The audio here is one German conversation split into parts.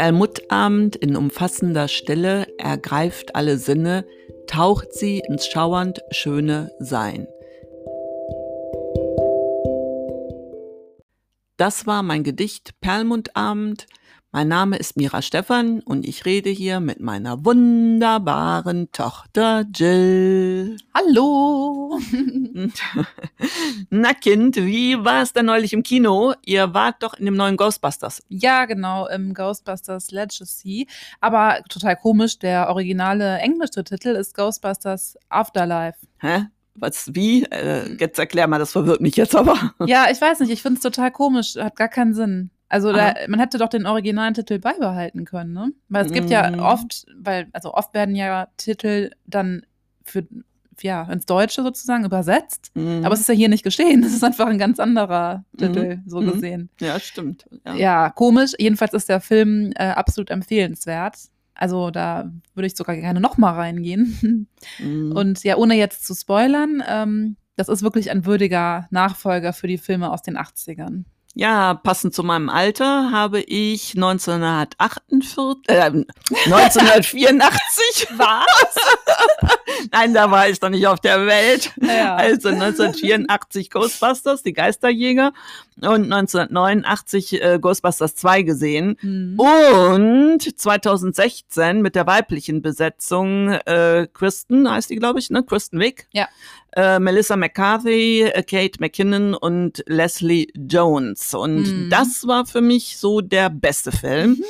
Perlmuttabend in umfassender Stille ergreift alle Sinne, taucht sie ins schauernd schöne Sein. Das war mein Gedicht Perlmuttabend mein Name ist Mira Stephan und ich rede hier mit meiner wunderbaren Tochter Jill. Hallo. Na Kind, wie war es denn neulich im Kino? Ihr wart doch in dem neuen Ghostbusters. Ja, genau, im Ghostbusters Legacy. Aber total komisch, der originale englische Titel ist Ghostbusters Afterlife. Hä? Was, wie? Äh, jetzt erklär mal, das verwirrt mich jetzt aber. Ja, ich weiß nicht, ich finde es total komisch, hat gar keinen Sinn. Also da, man hätte doch den originalen Titel beibehalten können, ne? Weil es gibt mm. ja oft, weil, also oft werden ja Titel dann für, ja, ins Deutsche sozusagen übersetzt. Mm. Aber es ist ja hier nicht geschehen. Es ist einfach ein ganz anderer Titel, mm. so gesehen. Ja, stimmt. Ja. ja. komisch. Jedenfalls ist der Film äh, absolut empfehlenswert. Also da würde ich sogar gerne nochmal reingehen. Und ja, ohne jetzt zu spoilern, ähm, das ist wirklich ein würdiger Nachfolger für die Filme aus den 80ern. Ja, passend zu meinem Alter habe ich 1948, äh, 1984 was? Nein, da war ich noch nicht auf der Welt. Ja. Also 1984 Ghostbusters, die Geisterjäger und 1989 äh, Ghostbusters 2 gesehen mhm. und 2016 mit der weiblichen Besetzung äh, Kristen heißt die, glaube ich, ne? Kristen Wick. Ja äh, Melissa McCarthy, äh, Kate McKinnon und Leslie Jones. Und mhm. das war für mich so der beste Film, mhm.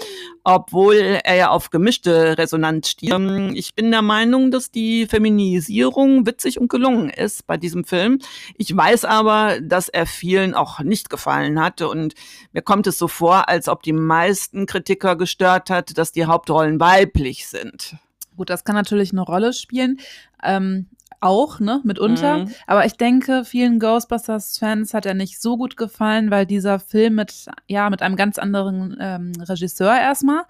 obwohl er ja auf gemischte Resonanz stieg. Ähm, ich bin der Meinung, dass die Feminisierung witzig und gelungen ist bei diesem Film. Ich weiß aber, dass er vielen auch nicht gefallen hatte und mir kommt es so vor, als ob die meisten Kritiker gestört hat, dass die Hauptrollen weiblich sind. Gut, das kann natürlich eine Rolle spielen. Ähm, auch, ne, mitunter. Mhm. Aber ich denke, vielen Ghostbusters-Fans hat er nicht so gut gefallen, weil dieser Film mit, ja, mit einem ganz anderen ähm, Regisseur erstmal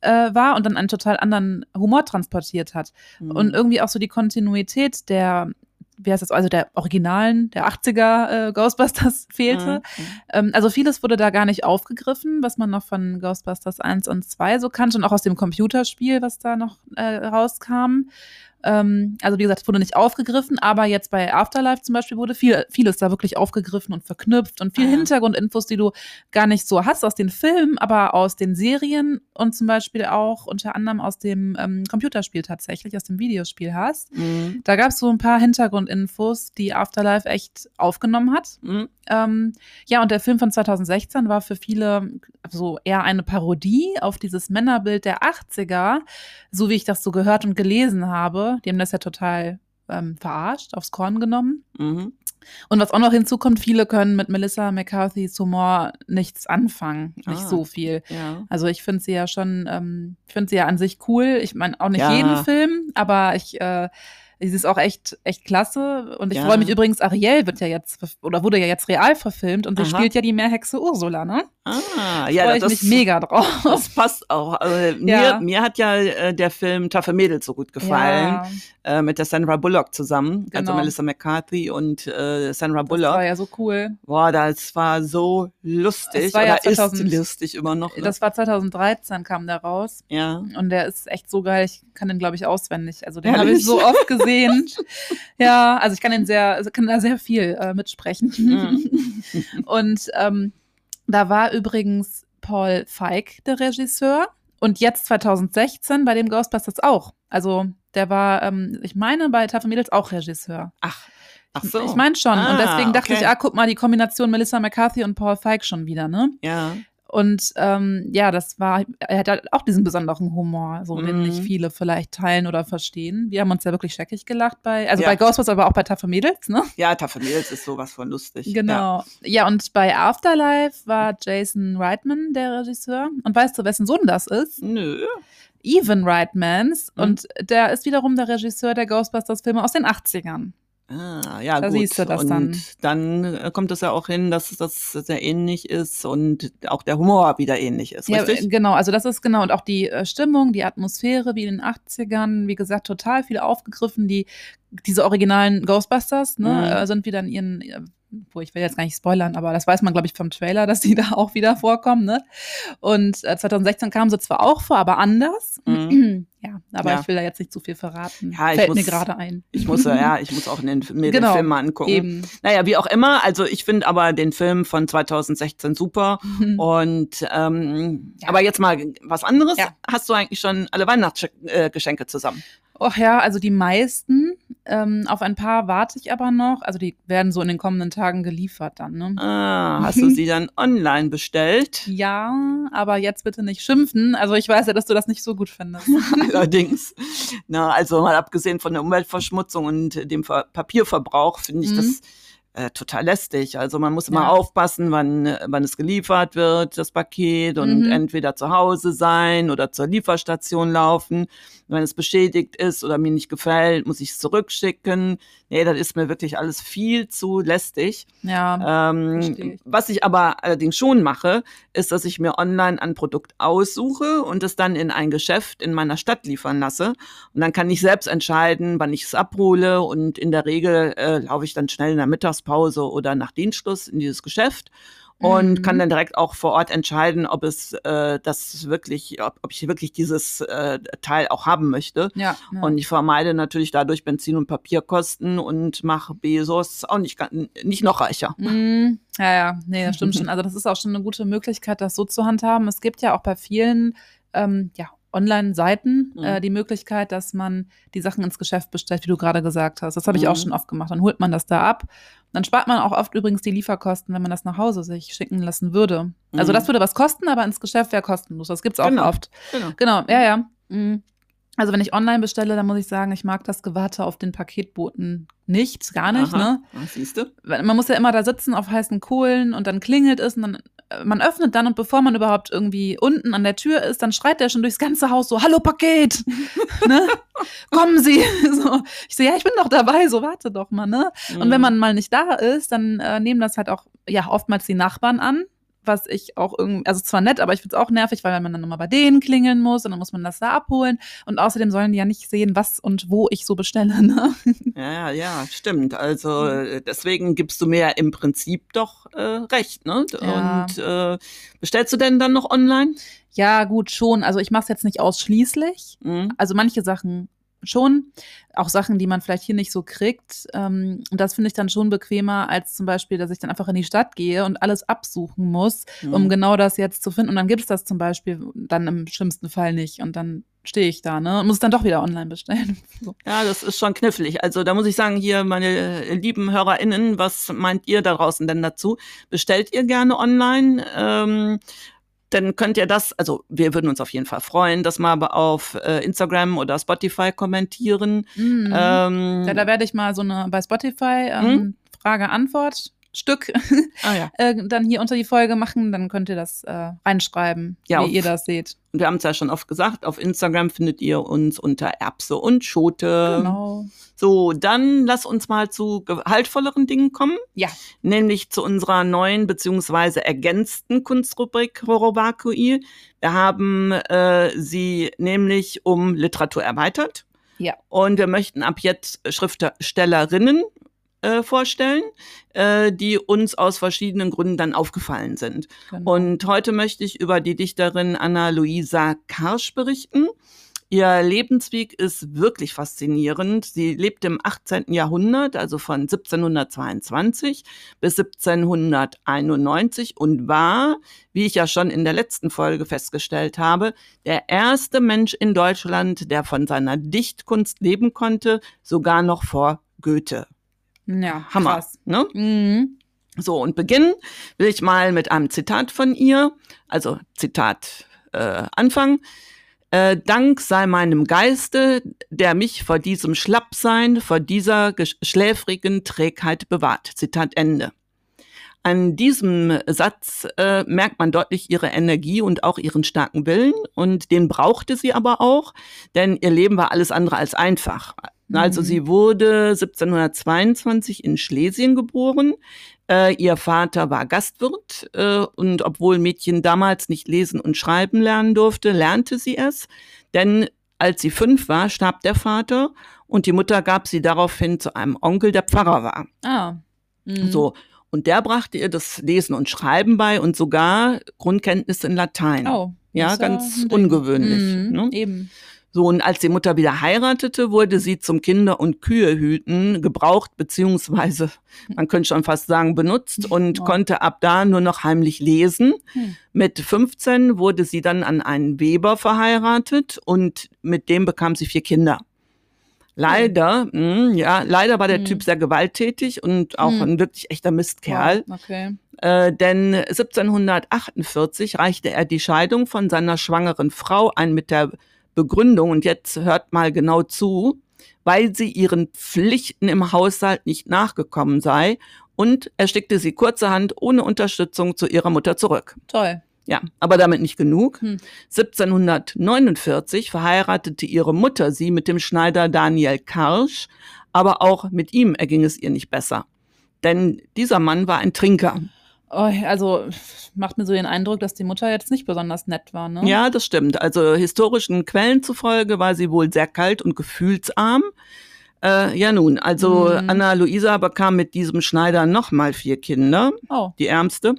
äh, war und dann einen total anderen Humor transportiert hat. Mhm. Und irgendwie auch so die Kontinuität der wie heißt das, also der originalen, der 80er äh, Ghostbusters fehlte. Mhm. Ähm, also vieles wurde da gar nicht aufgegriffen, was man noch von Ghostbusters 1 und 2 so kannte und auch aus dem Computerspiel, was da noch äh, rauskam. Ähm, also wie gesagt, es wurde nicht aufgegriffen, aber jetzt bei Afterlife zum Beispiel wurde viel, vieles da wirklich aufgegriffen und verknüpft und viel ah. Hintergrundinfos, die du gar nicht so hast aus den Filmen, aber aus den Serien und zum Beispiel auch unter anderem aus dem ähm, Computerspiel tatsächlich, aus dem Videospiel hast. Mhm. Da gab es so ein paar Hintergrundinfos, die Afterlife echt aufgenommen hat. Mhm. Ähm, ja, und der Film von 2016 war für viele so eher eine Parodie auf dieses Männerbild der 80er, so wie ich das so gehört und gelesen habe die haben das ja total ähm, verarscht, aufs Korn genommen. Mhm. Und was auch noch hinzukommt, viele können mit Melissa McCarthy's Humor nichts anfangen. Nicht ah, so viel. Ja. Also ich finde sie ja schon, ähm, ich finde sie ja an sich cool. Ich meine auch nicht ja. jeden Film, aber ich äh, Sie ist auch echt, echt klasse. Und ich ja. freue mich übrigens, Ariel wird ja jetzt, oder wurde ja jetzt real verfilmt und sie spielt ja die Meerhexe Ursula, ne? Ah, ja, freue ich mich mega drauf. Das passt auch. Also, ja. mir, mir hat ja äh, der Film Taffe Mädels so gut gefallen. Ja. Äh, mit der Sandra Bullock zusammen. Also genau. Also Melissa McCarthy und äh, Sandra Bullock. Das war ja so cool. Boah, das war so lustig. Das war ja 2000, ist lustig immer noch. Ne? Das war 2013 kam der raus. Ja. Und der ist echt so geil. Ich kann den, glaube ich, auswendig. Also den habe ich so oft gesehen gesehen. ja, also ich kann den sehr, also kann da sehr viel äh, mitsprechen. Mhm. Und ähm, da war übrigens Paul Feig der Regisseur und jetzt 2016 bei dem Ghostbusters auch. Also der war, ähm, ich meine, bei Tafel Mädels auch Regisseur. Ach. Ach so. Ich meine schon. Ah, und deswegen dachte okay. ich, ah, guck mal, die Kombination Melissa McCarthy und Paul Feig schon wieder, ne? Ja. Und ähm, ja, das war, er hat halt auch diesen besonderen Humor, so den nicht mhm. viele vielleicht teilen oder verstehen. Wir haben uns ja wirklich scheckig gelacht bei, also ja. bei Ghostbusters, aber auch bei Taffe Mädels, ne? Ja, Taffe Mädels ist sowas von lustig. Genau. Ja. ja, und bei Afterlife war Jason Reitman der Regisseur. Und weißt du, wessen Sohn das ist? Nö. Evan Reitmans. Mhm. Und der ist wiederum der Regisseur der Ghostbusters-Filme aus den 80ern. Ah, ja, da gut. siehst du das und dann. dann äh, kommt es ja auch hin, dass das sehr ähnlich ist und auch der Humor wieder ähnlich ist, ja, richtig? Genau, also das ist genau und auch die äh, Stimmung, die Atmosphäre wie in den 80ern, wie gesagt, total viel aufgegriffen, die diese originalen Ghostbusters, ne, mhm. Äh, sind wieder in ihren wo ich will jetzt gar nicht spoilern, aber das weiß man, glaube ich, vom Trailer, dass die da auch wieder vorkommen. Ne? Und äh, 2016 kamen sie zwar auch vor, aber anders. Mhm. ja, aber ja. ich will da jetzt nicht zu viel verraten. Ja, Fällt muss, mir gerade ein. Ich muss, ja, ich muss auch den, mir genau, den Film mal angucken. Eben. Naja, wie auch immer. Also ich finde aber den Film von 2016 super. Mhm. Und ähm, ja. aber jetzt mal was anderes. Hast du eigentlich schon alle Weihnachtsgeschenke zusammen? Och ja, also die meisten. Ähm, auf ein paar warte ich aber noch. Also die werden so in den kommenden Tagen geliefert dann. Ne? Ah, hast du sie dann online bestellt? Ja, aber jetzt bitte nicht schimpfen. Also ich weiß ja, dass du das nicht so gut findest. Allerdings. Na, also mal abgesehen von der Umweltverschmutzung und dem Papierverbrauch finde ich mhm. das äh, total lästig. Also man muss immer ja. aufpassen, wann, wann es geliefert wird, das Paket, und mhm. entweder zu Hause sein oder zur Lieferstation laufen. Wenn es beschädigt ist oder mir nicht gefällt, muss ich es zurückschicken. Nee, das ist mir wirklich alles viel zu lästig. Ja. Ähm, was ich aber allerdings schon mache, ist, dass ich mir online ein Produkt aussuche und es dann in ein Geschäft in meiner Stadt liefern lasse. Und dann kann ich selbst entscheiden, wann ich es abhole. Und in der Regel äh, laufe ich dann schnell in der Mittagspause oder nach Dienstschluss in dieses Geschäft und mhm. kann dann direkt auch vor Ort entscheiden, ob es äh, das wirklich, ob, ob ich wirklich dieses äh, Teil auch haben möchte. Ja, ja. Und ich vermeide natürlich dadurch Benzin- und Papierkosten und mache Bezos auch nicht, nicht noch reicher. Mhm. Ja, ja, nee, das stimmt schon. Also das ist auch schon eine gute Möglichkeit, das so zu handhaben. Es gibt ja auch bei vielen ähm, ja, Online-Seiten mhm. äh, die Möglichkeit, dass man die Sachen ins Geschäft bestellt, wie du gerade gesagt hast. Das habe ich mhm. auch schon oft gemacht. Dann holt man das da ab. Dann spart man auch oft übrigens die Lieferkosten, wenn man das nach Hause sich schicken lassen würde. Also mhm. Also das würde was kosten, aber ins Geschäft wäre kostenlos. Das gibt's auch genau. oft. Genau. genau, ja, ja. Also wenn ich online bestelle, dann muss ich sagen, ich mag das Gewarte auf den Paketboten nicht, gar nicht. Aha. Ne? Was siehst du? Man muss ja immer da sitzen auf heißen Kohlen und dann klingelt es und dann äh, man öffnet dann und bevor man überhaupt irgendwie unten an der Tür ist, dann schreit der schon durchs ganze Haus so, hallo Paket, ne? Kommen Sie. so. Ich so, ja, ich bin doch dabei, so warte doch mal, ne? Mhm. Und wenn mhm. man mal nicht da ist, dann äh, nehmen das halt auch, ja, oftmals die Nachbarn an, was ich auch irgendwie, also zwar nett, aber ich finde es auch nervig, weil man dann nochmal bei denen klingeln muss und dann muss man das da abholen. Und außerdem sollen die ja nicht sehen, was und wo ich so bestelle. Ne? Ja, ja, stimmt. Also äh, deswegen gibst du mir ja im Prinzip doch äh, recht. Ne? Ja. Und äh, bestellst du denn dann noch online? Ja, gut, schon. Also ich mache es jetzt nicht ausschließlich. Mhm. Also manche Sachen schon. Auch Sachen, die man vielleicht hier nicht so kriegt. Ähm, und das finde ich dann schon bequemer, als zum Beispiel, dass ich dann einfach in die Stadt gehe und alles absuchen muss, mhm. um genau das jetzt zu finden. Und dann gibt es das zum Beispiel dann im schlimmsten Fall nicht. Und dann stehe ich da, ne? Und muss es dann doch wieder online bestellen. So. Ja, das ist schon knifflig. Also da muss ich sagen, hier, meine lieben HörerInnen, was meint ihr da draußen denn dazu? Bestellt ihr gerne online? Ähm, dann könnt ihr das, also wir würden uns auf jeden Fall freuen, das mal auf äh, Instagram oder Spotify kommentieren. Mhm. Ähm, ja, da werde ich mal so eine bei Spotify ähm, mhm. Frage-Antwort Stück ah, ja. äh, dann hier unter die Folge machen, dann könnt ihr das äh, reinschreiben, ja, wie ihr das seht. Wir haben es ja schon oft gesagt, auf Instagram findet ihr uns unter Erbse und Schote. Genau. So, dann lass uns mal zu gehaltvolleren Dingen kommen. Ja. Nämlich zu unserer neuen beziehungsweise ergänzten Kunstrubrik Horobakui. Wir haben äh, sie nämlich um Literatur erweitert. Ja. Und wir möchten ab jetzt Schriftstellerinnen äh, vorstellen, äh, die uns aus verschiedenen Gründen dann aufgefallen sind. Genau. Und heute möchte ich über die Dichterin Anna-Luisa Karsch berichten. Ihr Lebensweg ist wirklich faszinierend. Sie lebt im 18. Jahrhundert, also von 1722 bis 1791 und war, wie ich ja schon in der letzten Folge festgestellt habe, der erste Mensch in Deutschland, der von seiner Dichtkunst leben konnte, sogar noch vor Goethe. Ja, Hammer. Krass. Ne? Mhm. So, und beginnen will ich mal mit einem Zitat von ihr. Also Zitat äh, Anfang. Äh, Dank sei meinem Geiste, der mich vor diesem Schlappsein, vor dieser schläfrigen Trägheit bewahrt. Zitat Ende. An diesem Satz äh, merkt man deutlich ihre Energie und auch ihren starken Willen. Und den brauchte sie aber auch, denn ihr Leben war alles andere als einfach. Also sie mhm. wurde 1722 in Schlesien geboren. Äh, ihr Vater war Gastwirt äh, und obwohl Mädchen damals nicht lesen und schreiben lernen durfte, lernte sie es. Denn als sie fünf war, starb der Vater und die Mutter gab sie daraufhin zu einem Onkel, der Pfarrer war. Ah. Mhm. So. Und der brachte ihr das Lesen und Schreiben bei und sogar Grundkenntnisse in Latein. Oh, ja, ganz ungewöhnlich. Mhm, Ne? Eben. So, und als die Mutter wieder heiratete, wurde sie zum Kinder- und Kühehüten gebraucht, beziehungsweise, man könnte schon fast sagen, benutzt und Ja. konnte ab da nur noch heimlich lesen. Hm. Mit 15 wurde sie dann an einen Weber verheiratet und mit dem bekam sie vier Kinder. Leider, mh, ja, leider war der Hm. Typ sehr gewalttätig und auch Hm. ein wirklich echter Mistkerl. Wow, okay. Äh, denn 1748 reichte er die Scheidung von seiner schwangeren Frau ein mit der Begründung, und jetzt hört mal genau zu, weil sie ihren Pflichten im Haushalt nicht nachgekommen sei und er schickte sie kurzerhand ohne Unterstützung zu ihrer Mutter zurück. Toll. Ja, aber damit nicht genug. Hm. 1749 verheiratete ihre Mutter sie mit dem Schneider Daniel Karsch, aber auch mit ihm erging es ihr nicht besser. Denn dieser Mann war ein Trinker. Oh, also macht mir so den Eindruck, dass die Mutter jetzt nicht besonders nett war, ne? Ja, das stimmt. Also historischen Quellen zufolge war sie wohl sehr kalt und gefühlsarm. Äh, ja nun, also Mhm. Anna Luisa bekam mit diesem Schneider nochmal vier Kinder, Oh, die ärmste,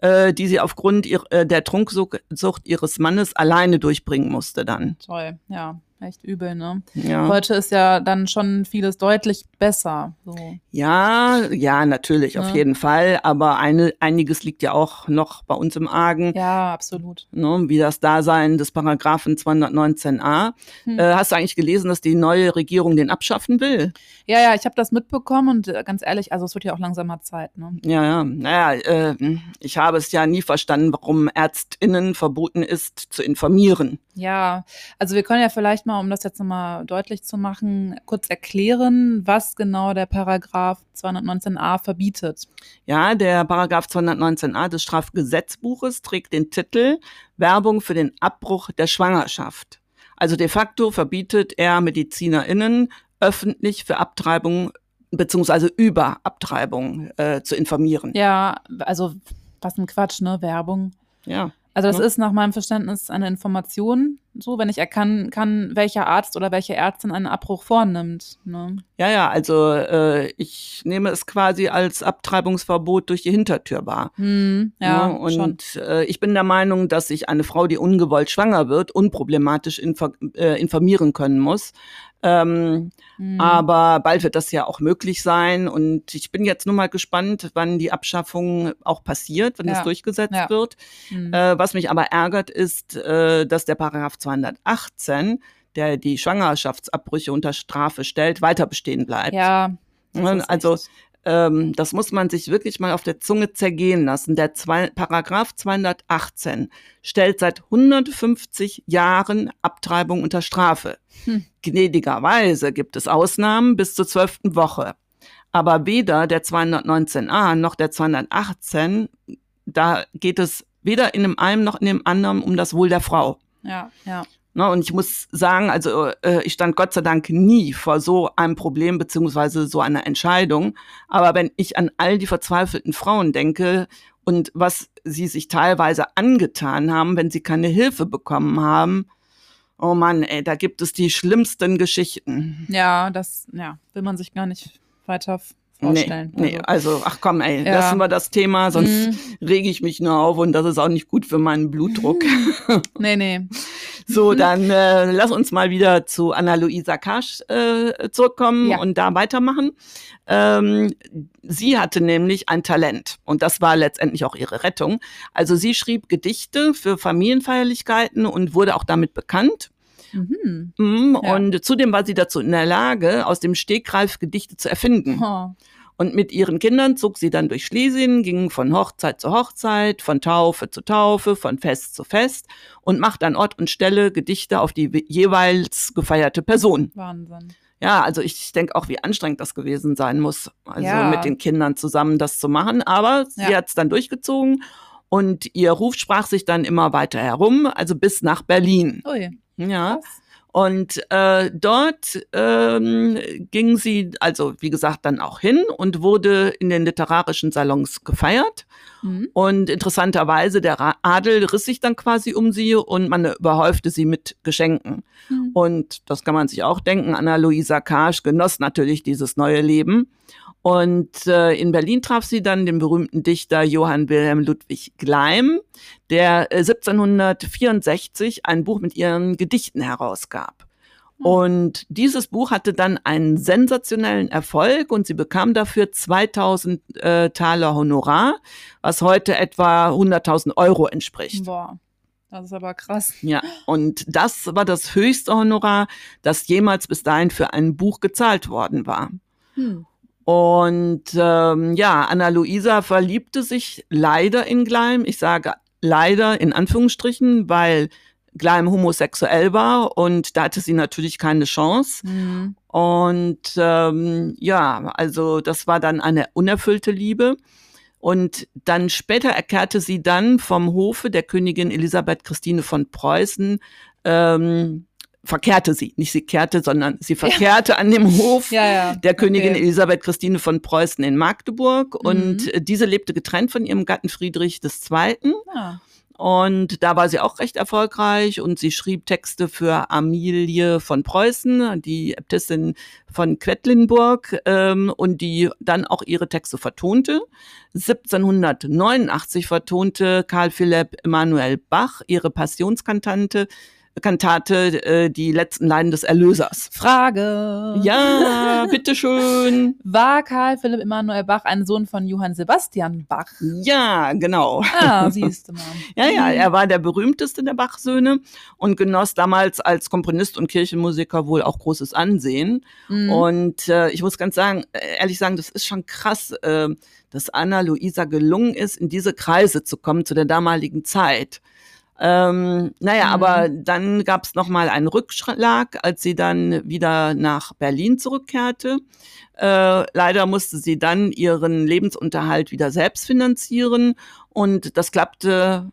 äh, die sie aufgrund ihr, äh, der Trunksucht ihres Mannes alleine durchbringen musste dann. toll. Ja, echt übel, ne? Ja. Heute ist ja dann schon vieles deutlich besser. So. Ja, ja, natürlich, auf Ja. jeden Fall. Aber eine, einiges liegt ja auch noch bei uns im Argen. Ja, absolut. Ne, wie das Dasein des Paragraphen 219a. Hm. Äh, hast du eigentlich gelesen, dass die neue Regierung den abschaffen will? Ja, ja, ich habe das mitbekommen und äh, ganz ehrlich, also es wird ja auch langsamer Zeit, ne? Ja, ja. Naja, äh, ich habe es ja nie verstanden, warum ÄrztInnen verboten ist, zu informieren. Ja, also wir können ja vielleicht mal, um das jetzt nochmal deutlich zu machen, kurz erklären, was genau der Paragraph 219a verbietet. Ja, der Paragraph 219a des Strafgesetzbuches trägt den Titel Werbung für den Abbruch der Schwangerschaft. Also de facto verbietet er MedizinerInnen öffentlich für Abtreibung beziehungsweise über Abtreibung äh, zu informieren. Ja, also was ein Quatsch, ne? Werbung. Ja. Also das Ja. ist nach meinem Verständnis eine Information, so wenn ich erkennen kann, welcher Arzt oder welche Ärztin einen Abbruch vornimmt. Ne? Ja, ja, also äh, ich nehme es quasi als Abtreibungsverbot durch die Hintertür wahr. Hm, ja, Ne? schon. und äh, ich bin der Meinung, dass sich eine Frau, die ungewollt schwanger wird, unproblematisch äh, informieren können muss. Ähm, Hm. Aber bald wird das ja auch möglich sein. Und ich bin jetzt nur mal gespannt, wann die Abschaffung auch passiert, wenn Ja. das durchgesetzt Ja. wird. Hm. Äh, was mich aber ärgert, ist, äh, dass der Paragraph 218, der die Schwangerschaftsabbrüche unter Strafe stellt, weiter bestehen bleibt. ja, das Ne, ist also echt- ähm, das muss man sich wirklich mal auf der Zunge zergehen lassen. Der zwei, Paragraph 218 stellt seit 150 Jahren Abtreibung unter Strafe. Hm. Gnädigerweise gibt es Ausnahmen bis zur zwölften Woche. Aber weder der 219a noch der 218, da geht es weder in dem einen noch in dem anderen um das Wohl der Frau. ja, ja. Ne, und ich muss sagen, also äh, ich stand Gott sei Dank nie vor so einem Problem beziehungsweise so einer Entscheidung. Aber wenn ich an all die verzweifelten Frauen denke und was sie sich teilweise angetan haben, wenn sie keine Hilfe bekommen haben, oh Mann, ey, da gibt es die schlimmsten Geschichten. Ja, das ja, will man sich gar nicht weiter vorstellen. Nee, nee, also ach komm, ey, Ja. lassen wir das Thema, sonst Mhm. rege ich mich nur auf und das ist auch nicht gut für meinen Blutdruck. nee, nee. So, dann äh, lass uns mal wieder zu Anna-Luisa Kasch äh, zurückkommen Ja. und da weitermachen. Ähm, sie hatte nämlich ein Talent und das war letztendlich auch ihre Rettung. Also sie schrieb Gedichte für Familienfeierlichkeiten und wurde auch damit bekannt. Mhm. Ja. Und zudem war sie dazu in der Lage, aus dem Stegreif Gedichte zu erfinden. Oh. Und mit ihren Kindern zog sie dann durch Schlesien, ging von Hochzeit zu Hochzeit, von Taufe zu Taufe, von Fest zu Fest und macht an Ort und Stelle Gedichte auf die jeweils gefeierte Person. Wahnsinn. Ja, also ich denke auch, wie anstrengend das gewesen sein muss, also Ja. mit den Kindern zusammen das zu machen. Aber sie Ja. hat es dann durchgezogen und ihr Ruf sprach sich dann immer weiter herum, also bis nach Berlin. Ui. Ja. Krass. Und äh, dort ähm, ging sie, also wie gesagt, dann auch hin und wurde in den literarischen Salons gefeiert. Mhm. Und interessanterweise, der Adel riss sich dann quasi um sie und man überhäufte sie mit Geschenken. Mhm. Und das kann man sich auch denken, Anna-Luisa Karsch genoss natürlich dieses neue Leben. Und äh, in Berlin traf sie dann den berühmten Dichter Johann Wilhelm Ludwig Gleim, der äh, 1764 ein Buch mit ihren Gedichten herausgab. Hm. Und dieses Buch hatte dann einen sensationellen Erfolg und sie bekam dafür 2000 äh, Taler Honorar, was heute etwa 100.000 Euro entspricht. Boah. Das ist aber krass. Ja, und das war das höchste Honorar, das jemals bis dahin für ein Buch gezahlt worden war. Hm. Und ähm, ja, Anna-Luisa verliebte sich leider in Gleim. Ich sage leider in Anführungsstrichen, weil Gleim homosexuell war und da hatte sie natürlich keine Chance. Mhm. Und ähm, ja, also das war dann eine unerfüllte Liebe. Und dann später erkehrte sie dann vom Hofe der Königin Elisabeth Christine von Preußen, ähm, verkehrte sie, nicht sie kehrte, sondern sie verkehrte ja. an dem Hof ja, ja. der Königin okay. Elisabeth Christine von Preußen in Magdeburg. Mhm. Und diese lebte getrennt von ihrem Gatten Friedrich II. Ah. Und da war sie auch recht erfolgreich und sie schrieb Texte für Amelie von Preußen, die Äbtissin von Quedlinburg, ähm, und die dann auch ihre Texte vertonte. 1789 vertonte Karl Philipp Emanuel Bach ihre Passionskantante Kantate äh, Die letzten Leiden des Erlösers. Frage. Ja, bitteschön. War Karl Philipp Emanuel Bach ein Sohn von Johann Sebastian Bach? Ja, genau. Ah, siehst du mal. ja, ja, er war der berühmteste der Bach-Söhne und genoss damals als Komponist und Kirchenmusiker wohl auch großes Ansehen. Mhm. Und äh, ich muss ganz sagen, ehrlich sagen, das ist schon krass, äh, dass Anna Luisa gelungen ist, in diese Kreise zu kommen zu der damaligen Zeit. Ähm, naja, mhm. aber dann gab es nochmal einen Rückschlag, als sie dann wieder nach Berlin zurückkehrte. Äh, leider musste sie dann ihren Lebensunterhalt wieder selbst finanzieren und das klappte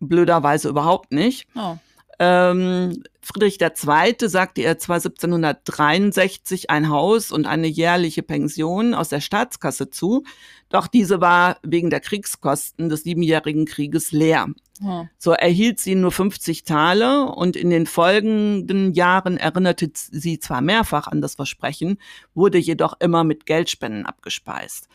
blöderweise überhaupt nicht. Oh. Ähm, Friedrich II. sagte ihr zwar 1763 ein Haus und eine jährliche Pension aus der Staatskasse zu, doch diese war wegen der Kriegskosten des Siebenjährigen Krieges leer. Ja. So erhielt sie nur 50 Taler und in den folgenden Jahren erinnerte sie zwar mehrfach an das Versprechen, wurde jedoch immer mit Geldspenden abgespeist.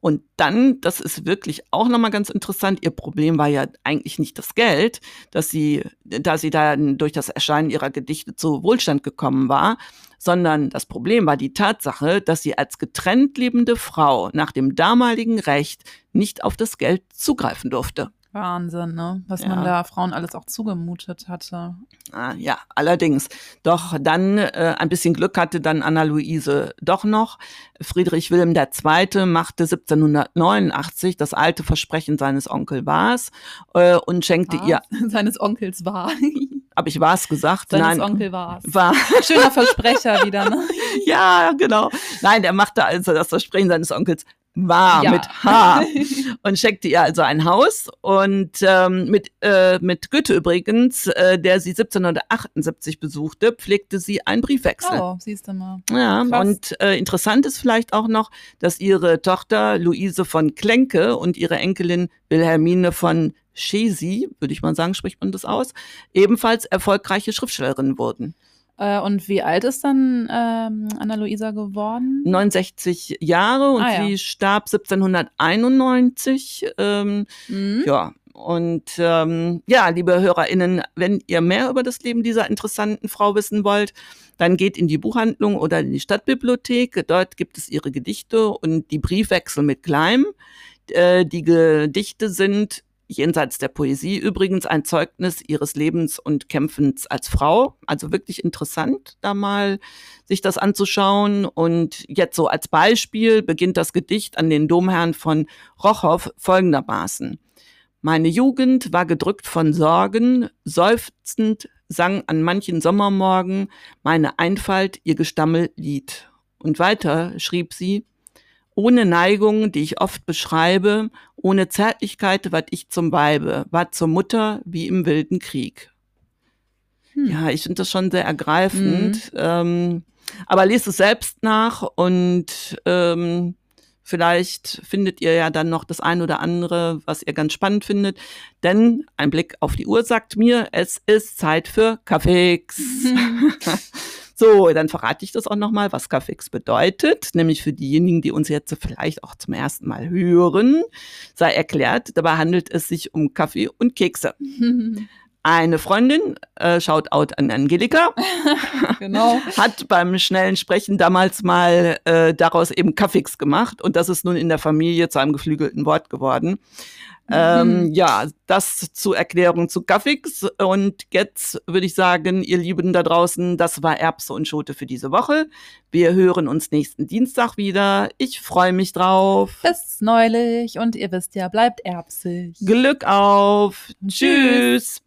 Und dann, das ist wirklich auch nochmal ganz interessant, ihr Problem war ja eigentlich nicht das Geld, dass sie, da sie dann durch das Erscheinen ihrer Gedichte zu Wohlstand gekommen war, sondern das Problem war die Tatsache, dass sie als getrennt lebende Frau nach dem damaligen Recht nicht auf das Geld zugreifen durfte. Wahnsinn, ne? Was ja. man da Frauen alles auch zugemutet hatte. Ah, ja, allerdings. Doch dann äh, ein bisschen Glück hatte dann Anna-Luise doch noch. Friedrich Wilhelm II. machte 1789 das alte Versprechen seines Onkels Wars äh, und schenkte Was? ihr... Seines Onkels war. Habe ich was gesagt? Seines Nein. Onkel war's. War. Schöner Versprecher wieder, ne? ja, genau. Nein, er machte also das Versprechen seines Onkels war ja. mit H und schenkte ihr also ein Haus und ähm, mit äh, mit Goethe übrigens, äh, der sie 1778 besuchte, pflegte sie einen Briefwechsel. Oh, siehst du mal. Ja, Krass. und äh, interessant ist vielleicht auch noch, dass ihre Tochter Luise von Klenke und ihre Enkelin Wilhelmine von Chesi, würde ich mal sagen, spricht man das aus, ebenfalls erfolgreiche Schriftstellerinnen wurden. Äh, und wie alt ist dann ähm, Anna-Luisa geworden? 69 Jahre und ah, ja. sie starb 1791. Ähm, mhm. Ja, und ähm, ja, liebe HörerInnen, wenn ihr mehr über das Leben dieser interessanten Frau wissen wollt, dann geht in die Buchhandlung oder in die Stadtbibliothek. Dort gibt es ihre Gedichte und die Briefwechsel mit Gleim. Äh, die Gedichte sind jenseits der Poesie übrigens ein Zeugnis ihres Lebens und Kämpfens als Frau. Also wirklich interessant, da mal sich das anzuschauen. Und jetzt so als Beispiel beginnt das Gedicht an den Domherrn von Rochow folgendermaßen. Meine Jugend war gedrückt von Sorgen, seufzend sang an manchen Sommermorgen meine Einfalt ihr Gestammellied. Und weiter schrieb sie, ohne Neigung, die ich oft beschreibe, ohne Zärtlichkeit ward ich zum Weibe, ward zur Mutter wie im wilden Krieg. Hm. Ja, ich finde das schon sehr ergreifend. Mhm. Ähm, aber lest es selbst nach und ähm, vielleicht findet ihr ja dann noch das ein oder andere, was ihr ganz spannend findet. Denn ein Blick auf die Uhr sagt mir, es ist Zeit für Kaffeeks. So, dann verrate ich das auch nochmal, was Kaffeeks bedeutet, nämlich für diejenigen, die uns jetzt vielleicht auch zum ersten Mal hören, sei erklärt, dabei handelt es sich um Kaffee und Kekse. Eine Freundin, äh, Shoutout an Angelika, genau. hat beim schnellen Sprechen damals mal äh, daraus eben Kaffeeks gemacht und das ist nun in der Familie zu einem geflügelten Wort geworden. Ähm, Mhm. ja, das zur Erklärung zu Kaffeeks. Und jetzt würde ich sagen, ihr Lieben da draußen, das war Erbse und Schote für diese Woche. Wir hören uns nächsten Dienstag wieder. Ich freue mich drauf. Bis neulich und ihr wisst ja, bleibt erbsig. Glück auf. Tschüss. Tschüss.